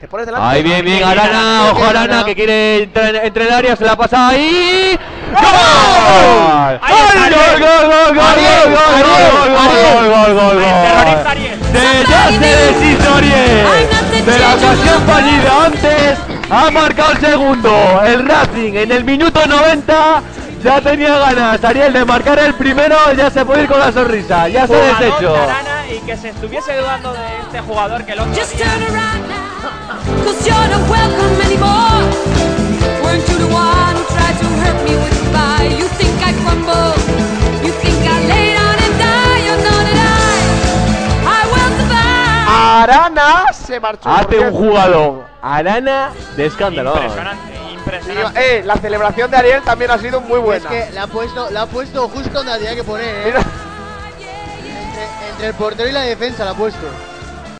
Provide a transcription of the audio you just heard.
Te pones delante. Ahí bien, bien, Arana, ojo Arana que quiere entrar entre el área, se la pasa ahí. ¡Gol! ¡Gol, gol, gol, gol, gol, gol, gol, gol, Ariel. gol, gol, gol, El gol! terrorista Ariel. De la ocasión fallida antes, ha marcado el segundo. El Racing en el minuto 90 ya tenía ganas Ariel de marcar el primero, ya se puede ir con la sonrisa, ya se ha deshecho. y que se estuviese dudando de este jugador que el Arana se marchó. Hace un jugador Arana de escándalo. Impresionante, impresionante. eh, la celebración de Ariel también ha sido muy Es buena. que la ha puesto, la ha puesto justo donde tenía que poner, ¿eh? Mira, Entre, entre el portero y la defensa la ha puesto.